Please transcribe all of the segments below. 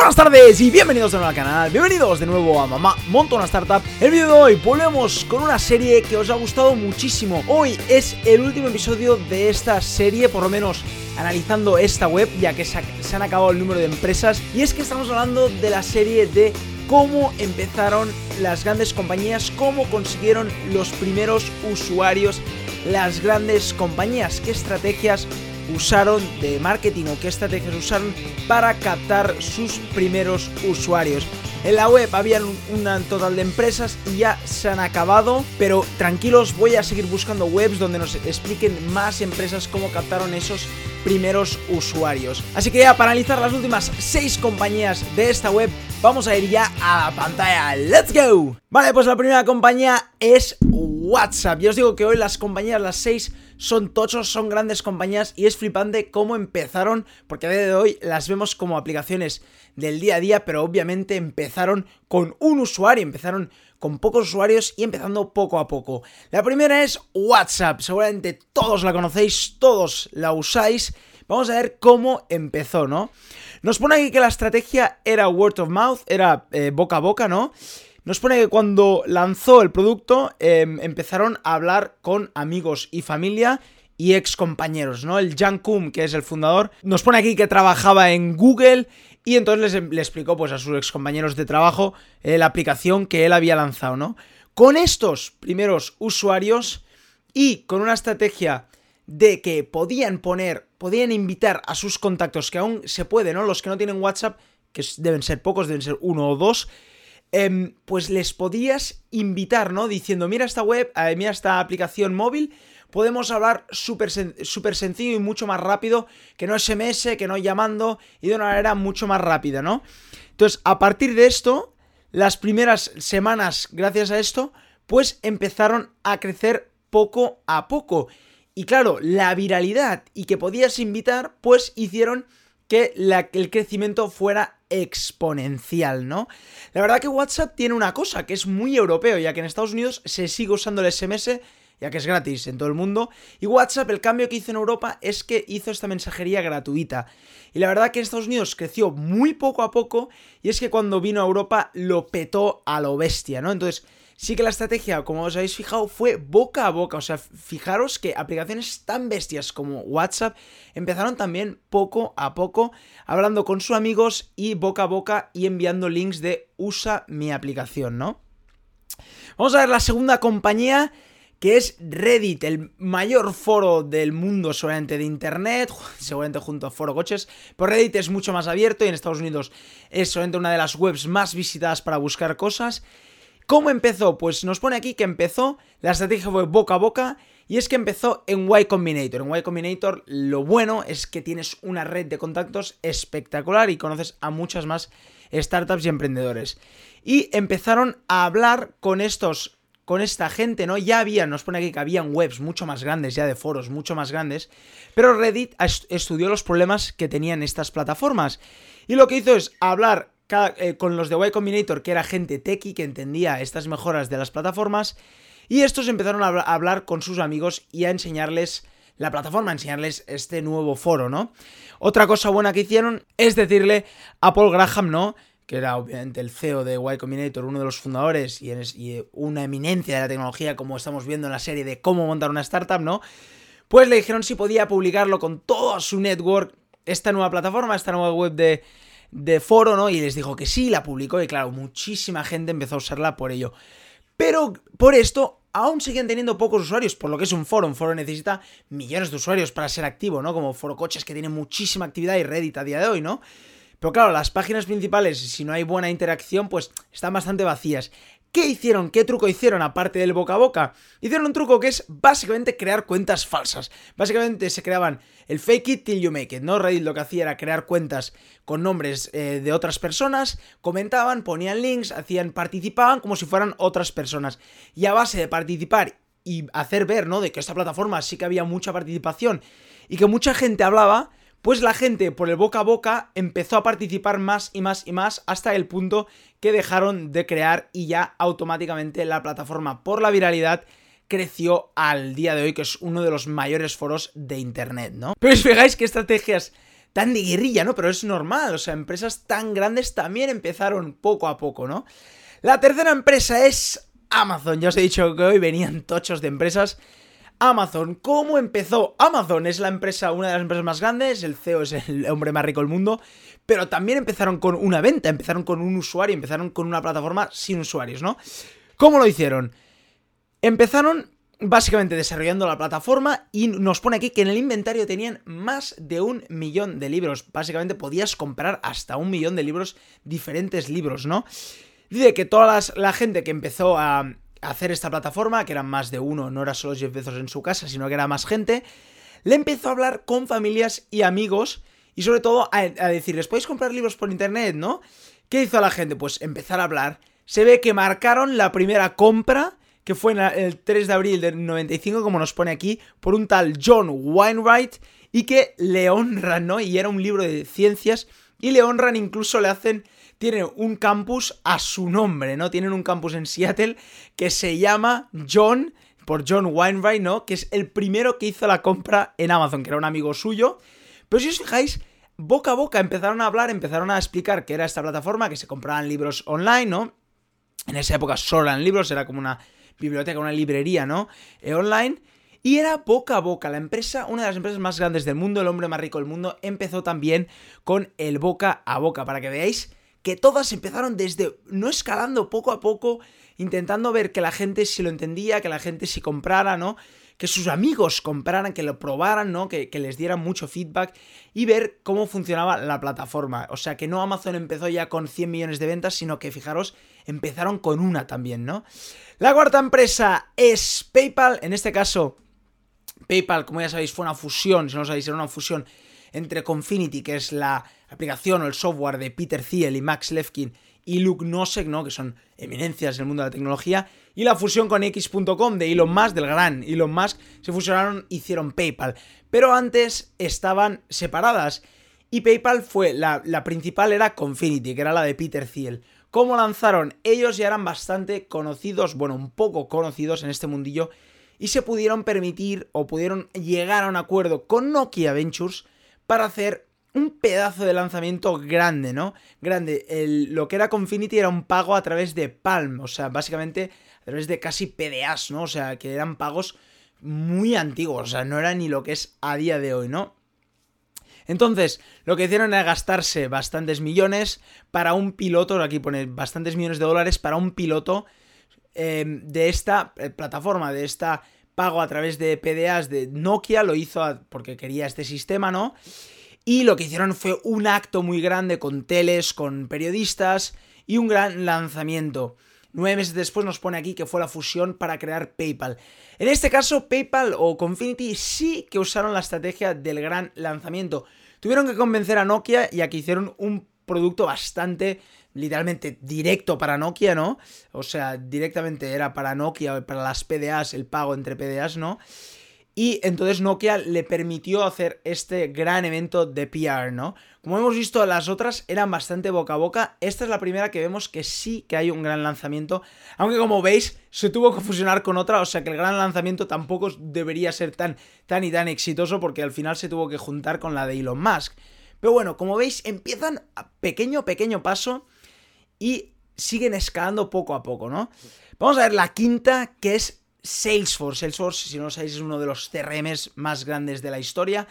Buenas tardes y bienvenidos de nuevo al canal, bienvenidos de nuevo a Mamá Monta una Startup. El vídeo de hoy volvemos con una serie que os ha gustado muchísimo. Hoy es el último episodio de esta serie, por lo menos analizando esta web Ya que se, han acabado el número de empresas. Y es que estamos hablando de la serie de cómo empezaron las grandes compañías Cómo consiguieron los primeros usuarios las grandes compañías. Qué estrategias usaron de marketing o qué estrategias usaron para captar sus primeros usuarios. En la web había un total de empresas y ya se han acabado, pero tranquilos, voy a seguir buscando webs donde nos expliquen más empresas cómo captaron esos primeros usuarios. Así que ya para analizar las últimas 6 compañías de esta web, vamos a ir ya a la pantalla. ¡Let's go! Vale, pues la primera compañía es WhatsApp. Ya os digo que hoy las compañías, las 6, son tochos, son grandes compañías y es flipante cómo empezaron, porque a día de hoy las vemos como aplicaciones del día a día, pero obviamente empezaron con un usuario, empezaron con pocos usuarios y empezando poco a poco. La primera es WhatsApp, seguramente todos la conocéis, todos la usáis. Vamos a ver cómo empezó, ¿no? Nos pone aquí que la estrategia era word of mouth, era eh, boca a boca, ¿no? Nos pone que cuando lanzó el producto em, empezaron a hablar con amigos y familia y ex compañeros, ¿no? El Jan Kum, que es el fundador, nos pone aquí que trabajaba en Google y entonces les, le explicó pues, a sus ex compañeros de trabajo eh, la aplicación que él había lanzado, ¿no? Con estos primeros usuarios y con una estrategia de que podían poner, podían invitar a sus contactos, que aún se puede, ¿no? Los que no tienen WhatsApp, que deben ser pocos, deben ser uno o dos, Em, pues les podías invitar, ¿no? Diciendo, mira esta web, eh, mira esta aplicación móvil, podemos hablar súper sencillo y mucho más rápido que no SMS, que no llamando y de una manera mucho más rápida, ¿no? Entonces, a partir de esto, las primeras semanas, gracias a esto, pues empezaron a crecer poco a poco. Y claro, la viralidad y que podías invitar, pues hicieron que el crecimiento fuera exponencial, ¿no? La verdad que WhatsApp tiene una cosa que es muy europeo, ya que en Estados Unidos se sigue usando el SMS, ya que es gratis en todo el mundo, y WhatsApp el cambio que hizo en Europa es que hizo esta mensajería gratuita. Y la verdad que en Estados Unidos creció muy poco a poco, y es que cuando vino a Europa lo petó a lo bestia, ¿no? Entonces, sí que la estrategia, como os habéis fijado, fue boca a boca. O sea, fijaros que aplicaciones tan bestias como WhatsApp empezaron también poco a poco hablando con sus amigos y boca a boca y enviando links de usa mi aplicación, ¿no? Vamos a ver la segunda compañía que es Reddit, el mayor foro del mundo seguramente de internet, seguramente junto a Foro Coches, pero Reddit es mucho más abierto y en Estados Unidos es solamente una de las webs más visitadas para buscar cosas ¿Cómo empezó? Pues nos pone aquí que empezó, la estrategia fue boca a boca y es que empezó en Y Combinator. En Y Combinator lo bueno es que tienes una red de contactos espectacular y conoces a muchas más startups y emprendedores. Y empezaron a hablar con estos con esta gente, ¿no? Ya había, nos pone aquí que habían webs mucho más grandes, ya de foros mucho más grandes, pero Reddit estudió los problemas que tenían estas plataformas. Y lo que hizo es hablar eh, con los de Y Combinator, que era gente techie que entendía estas mejoras de las plataformas, y estos empezaron a hablar con sus amigos y a enseñarles la plataforma, enseñarles este nuevo foro, ¿no? Otra cosa buena que hicieron es decirle a Paul Graham, ¿no? que era obviamente el CEO de Y Combinator, uno de los fundadores y, y, una eminencia de la tecnología, como estamos viendo en la serie de cómo montar una startup, ¿no? Pues le dijeron si podía publicarlo con todo su network, esta nueva plataforma, esta nueva web de, de foro, ¿no? Y les dijo que sí, la publicó y claro, muchísima gente empezó a usarla por ello. Pero por esto aún siguen teniendo pocos usuarios, por lo que es un foro. Un foro necesita millones de usuarios para ser activo, ¿no? Como Foro Coches que tiene muchísima actividad y Reddit a día de hoy, ¿no? Pero claro, las páginas principales, si no hay buena interacción, pues están bastante vacías. ¿Qué hicieron? ¿Qué truco hicieron aparte del boca a boca? Hicieron un truco que es básicamente crear cuentas falsas. Básicamente se creaban el fake it till you make it, ¿no? Reddit lo que hacía era crear cuentas con nombres eh, de otras personas, comentaban, ponían links, hacían, participaban como si fueran otras personas. Y a base de participar y hacer ver, ¿no? De que esta plataforma sí que había mucha participación y que mucha gente hablaba, pues la gente por el boca a boca empezó a participar más y más y más hasta el punto que dejaron de crear y ya automáticamente la plataforma por la viralidad creció al día de hoy, que es uno de los mayores foros de internet, ¿no? Pero os fijáis qué estrategias tan de guerrilla, ¿no? Pero es normal, o sea, empresas tan grandes también empezaron poco a poco, ¿no? La tercera empresa es Amazon. Ya os he dicho que hoy venían tochos de empresas. Amazon, ¿cómo empezó? Amazon es la empresa, una de las empresas más grandes, el CEO es el hombre más rico del mundo, pero también empezaron con una venta, empezaron con un usuario, empezaron con una plataforma sin usuarios, ¿no? ¿Cómo lo hicieron? Empezaron básicamente desarrollando la plataforma y nos pone aquí que en el inventario tenían más de un millón de libros. Básicamente podías comprar hasta un millón de libros, diferentes libros, ¿no? Dice que toda la gente que empezó a hacer esta plataforma, que eran más de uno, no era solo Jeff Bezos en su casa, sino que era más gente, le empezó a hablar con familias y amigos y sobre todo a, decirles, podéis comprar libros por internet, ¿no? ¿Qué hizo la gente? Pues empezar a hablar. Se ve que marcaron la primera compra que fue el 3 de abril del 95, como nos pone aquí, por un tal John Wainwright, y que le honran, ¿no? Y era un libro de ciencias, y le honran, incluso le hacen, tiene un campus a su nombre, ¿no? Tienen un campus en Seattle que se llama John, por John Wainwright, ¿no? Que es el primero que hizo la compra en Amazon, que era un amigo suyo. Pero si os fijáis, boca a boca empezaron a hablar, empezaron a explicar qué era esta plataforma, que se compraban libros online, ¿no? En esa época solo eran libros, era como una biblioteca, una librería, ¿no? Eh, online. Y era boca a boca. La empresa, una de las empresas más grandes del mundo, el hombre más rico del mundo, empezó también con el boca a boca. Para que veáis que todas empezaron desde, no escalando poco a poco, intentando ver que la gente si lo entendía, que la gente si comprara, ¿no? Que sus amigos compraran, que lo probaran, ¿no? Que, que, les dieran mucho feedback y ver cómo funcionaba la plataforma. O sea, que no Amazon empezó ya con 100 millones de ventas, sino que fijaros, empezaron con una también, ¿no? La cuarta empresa es PayPal, en este caso PayPal, como ya sabéis, fue una fusión, si no lo sabéis, era una fusión entre Confinity, que es la aplicación o el software de Peter Thiel y Max Levkin, y Luke Nosek, ¿no? que son eminencias en el mundo de la tecnología, y la fusión con X.com de Elon Musk, del gran Elon Musk, se fusionaron, hicieron PayPal. Pero antes estaban separadas, y PayPal fue, la, la principal era Confinity, que era la de Peter Thiel. ¿Cómo lanzaron? Ellos ya eran bastante conocidos, bueno, un poco conocidos en este mundillo, y se pudieron permitir o pudieron llegar a un acuerdo con Nokia Ventures para hacer un pedazo de lanzamiento grande, ¿no? Grande. lo que era Confinity era un pago a través de Palm, o sea, básicamente a través de casi PDAs, ¿no? O sea, que eran pagos muy antiguos, o sea, no era ni lo que es a día de hoy, ¿no? Entonces, lo que hicieron era gastarse bastantes millones para un piloto, aquí pone bastantes millones de dólares para un piloto eh, de esta eh, plataforma, de esta pago a través de PDAs de Nokia, lo hizo porque quería este sistema, ¿no? Y lo que hicieron fue un acto muy grande con teles, con periodistas y un gran lanzamiento. Nueve meses después nos pone aquí que fue la fusión para crear PayPal. En este caso, PayPal o Confinity sí que usaron la estrategia del gran lanzamiento. Tuvieron que convencer a Nokia y aquí hicieron un producto bastante, literalmente, directo para Nokia, ¿no? O sea, directamente era para Nokia, para las PDAs, el pago entre PDAs, ¿no? Y entonces Nokia le permitió hacer este gran evento de PR, ¿no? Como hemos visto, las otras eran bastante boca a boca. Esta es la primera que vemos que sí que hay un gran lanzamiento. Aunque como veis, se tuvo que fusionar con otra. O sea que el gran lanzamiento tampoco debería ser tan, tan y tan exitoso porque al final se tuvo que juntar con la de Elon Musk. Pero bueno, como veis, empiezan a pequeño, pequeño paso y siguen escalando poco a poco, ¿no? Vamos a ver la quinta, que es Salesforce. Salesforce, si no lo sabéis, es uno de los CRMs más grandes de la historia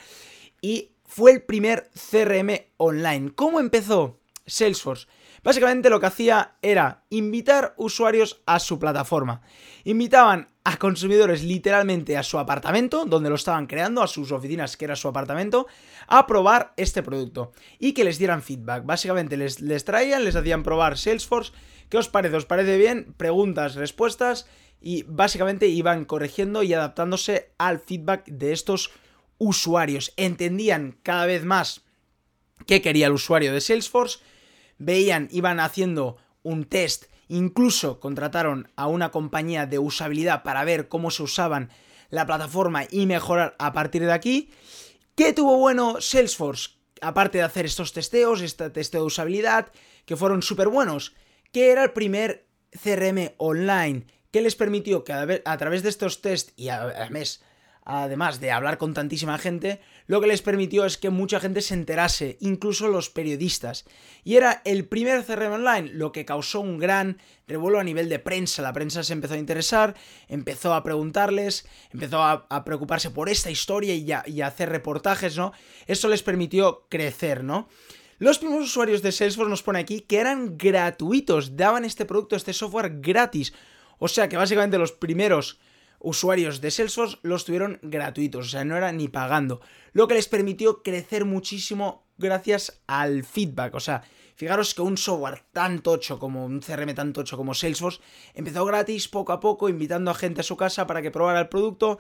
y fue el primer CRM online. ¿Cómo empezó Salesforce? Básicamente lo que hacía era invitar usuarios a su plataforma. Invitaban a consumidores literalmente a su apartamento, donde lo estaban creando, a sus oficinas, que era su apartamento, a probar este producto y que les dieran feedback. Básicamente les, les traían, les hacían probar Salesforce. ¿Qué os parece? ¿Os parece bien? Preguntas, respuestas y básicamente iban corrigiendo y adaptándose al feedback de estos usuarios. Entendían cada vez más qué quería el usuario de Salesforce, veían, iban haciendo un test, incluso contrataron a una compañía de usabilidad para ver cómo se usaban la plataforma y mejorar a partir de aquí. ¿Qué tuvo bueno Salesforce? Aparte de hacer estos testeos, este testeo de usabilidad, que fueron súper buenos, que era el primer CRM online que les permitió que a, través de estos test y a, además de hablar con tantísima gente, lo que les permitió es que mucha gente se enterase, incluso los periodistas. Y era el primer CRM online, lo que causó un gran revuelo a nivel de prensa. La prensa se empezó a interesar, empezó a preguntarles, empezó a, preocuparse por esta historia y a, y a hacer reportajes, ¿no? Eso les permitió crecer, ¿no? Los primeros usuarios de Salesforce nos pone aquí que eran gratuitos, daban este producto, este software gratis. O sea que básicamente los primeros usuarios de Salesforce los tuvieron gratuitos, o sea, no era ni pagando. Lo que les permitió crecer muchísimo gracias al feedback. O sea, fijaros que un software tan tocho como un CRM tan tocho como Salesforce empezó gratis poco a poco, invitando a gente a su casa para que probara el producto.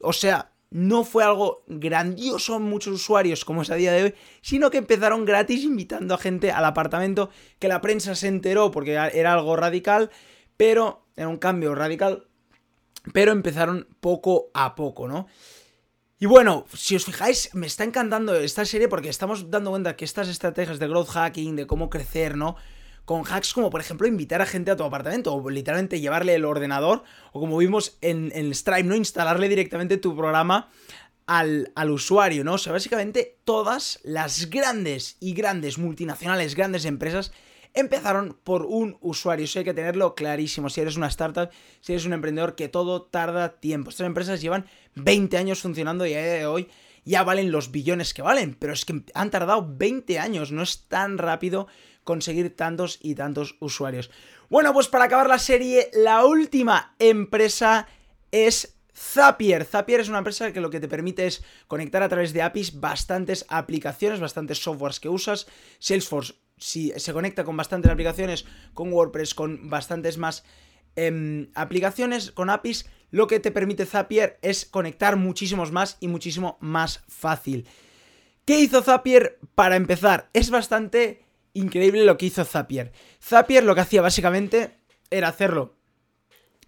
O sea, no fue algo grandioso en muchos usuarios como es a día de hoy, sino que empezaron gratis invitando a gente al apartamento, que la prensa se enteró porque era algo radical, pero era un cambio radical, pero empezaron poco a poco, ¿no? Y bueno, si os fijáis, me está encantando esta serie porque estamos dando cuenta que estas estrategias de growth hacking, de cómo crecer, ¿no? con hacks como por ejemplo invitar a gente a tu apartamento o literalmente llevarle el ordenador o como vimos en, en Stripe, ¿no? Instalarle directamente tu programa al, al, usuario, ¿no? O sea, básicamente todas las grandes y grandes multinacionales, grandes empresas empezaron por un usuario. Eso hay que tenerlo clarísimo. Si eres una startup, si eres un emprendedor, que todo tarda tiempo. Estas empresas llevan 20 años funcionando y a día de hoy ya valen los billones que valen. Pero es que han tardado 20 años. No es tan rápido conseguir tantos y tantos usuarios. Bueno, pues para acabar la serie, la última empresa es Zapier. Zapier es una empresa que lo que te permite es conectar a través de APIs bastantes aplicaciones, bastantes softwares que usas. Salesforce si se conecta con bastantes aplicaciones, con WordPress, con bastantes más em, aplicaciones, con APIs. Lo que te permite Zapier es conectar muchísimos más y muchísimo más fácil. ¿Qué hizo Zapier para empezar? Es bastante increíble lo que hizo Zapier. Zapier lo que hacía básicamente era hacerlo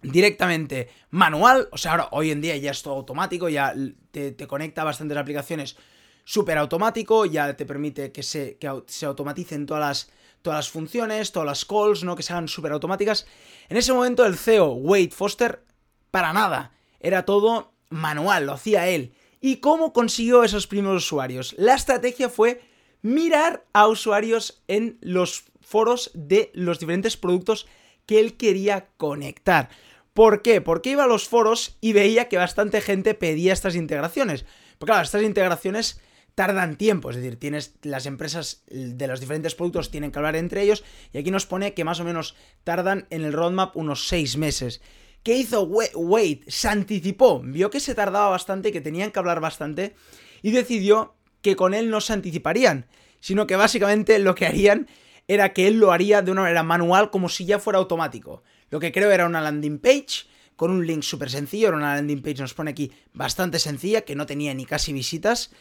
directamente manual, o sea, ahora hoy en día ya es todo automático, ya te, conecta a bastantes aplicaciones súper automático, ya te permite que se, se automaticen todas las, todas las funciones, todas las calls, ¿no? Que sean súper automáticas. En ese momento el CEO, Wade Foster, para nada, era todo manual, lo hacía él. ¿Y cómo consiguió esos primeros usuarios? La estrategia fue mirar a usuarios en los foros de los diferentes productos que él quería conectar. ¿Por qué? Porque iba a los foros y veía que bastante gente pedía estas integraciones. Porque claro, estas integraciones tardan tiempo, es decir, tienes las empresas de los diferentes productos tienen que hablar entre ellos y aquí nos pone que más o menos tardan en el roadmap unos 6 meses. ¿Qué hizo Wade? Se anticipó, vio que se tardaba bastante, que tenían que hablar bastante y decidió que con él no se anticiparían, sino que básicamente lo que harían era que él lo haría de una manera manual como si ya fuera automático. Lo que creo era una landing page con un link súper sencillo, era una landing page, nos pone aquí, bastante sencilla, que no tenía ni casi visitas,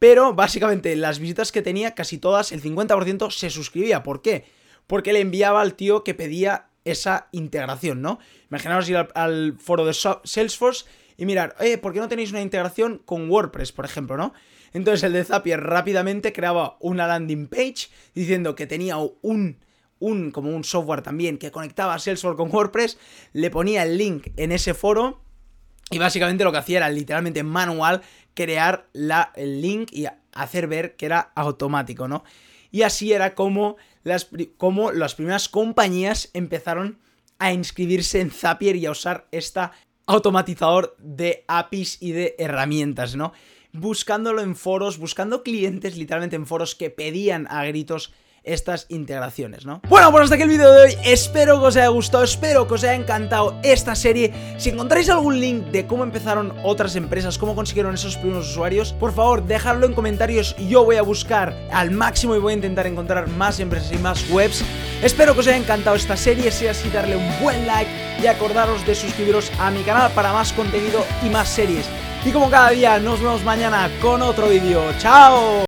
pero básicamente las visitas que tenía, casi todas, el 50% se suscribía. ¿Por qué? Porque le enviaba al tío que pedía esa integración, ¿no? Imaginaos ir al, foro de Salesforce y mirar, eh, ¿por qué no tenéis una integración con WordPress, por ejemplo, ¿no? Entonces el de Zapier rápidamente creaba una landing page diciendo que tenía un, un, como un software también que conectaba Salesforce con WordPress, le ponía el link en ese foro y básicamente lo que hacía era literalmente manual crear la, el link y hacer ver que era automático, ¿no? Y así era como las, como las primeras compañías empezaron a inscribirse en Zapier y a usar esta automatizador de APIs y de herramientas, ¿no? Buscándolo en foros, buscando clientes literalmente en foros que pedían a gritos estas integraciones, ¿no? Bueno, pues hasta aquí el vídeo de hoy, espero que os haya gustado, espero que os haya encantado esta serie Si encontráis algún link de cómo empezaron otras empresas, cómo consiguieron esos primeros usuarios Por favor, dejadlo en comentarios, yo voy a buscar al máximo y voy a intentar encontrar más empresas y más webs Espero que os haya encantado esta serie, si así darle un buen like y acordaros de suscribiros a mi canal para más contenido y más series y como cada día, nos vemos mañana con otro vídeo. ¡Chao!